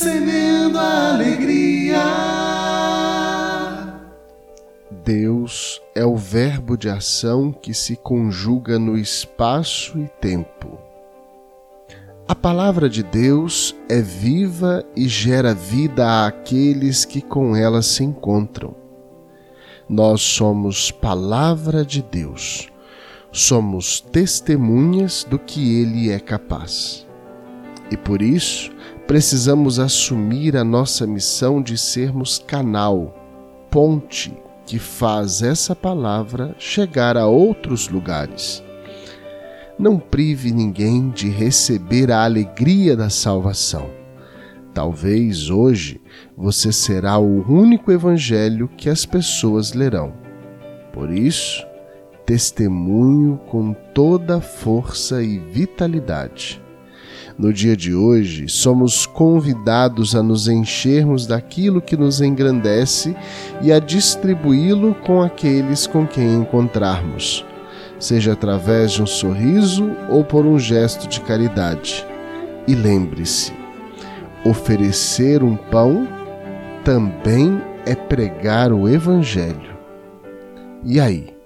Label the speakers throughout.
Speaker 1: Semendo alegria.
Speaker 2: Deus é o verbo de ação que se conjuga no espaço e tempo. A palavra de Deus é viva e gera vida àqueles que com ela se encontram. Nós somos palavra de Deus, somos testemunhas do que Ele é capaz. E por isso, precisamos assumir a nossa missão de sermos canal, ponte que faz essa palavra chegar a outros lugares. Não prive ninguém de receber a alegria da salvação. Talvez hoje você será o único evangelho que as pessoas lerão. Por isso, testemunho com toda força e vitalidade. No dia de hoje, somos convidados a nos enchermos daquilo que nos engrandece e a distribuí-lo com aqueles com quem encontrarmos, seja através de um sorriso ou por um gesto de caridade. E lembre-se: oferecer um pão também é pregar o Evangelho. E aí,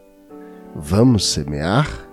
Speaker 2: vamos semear?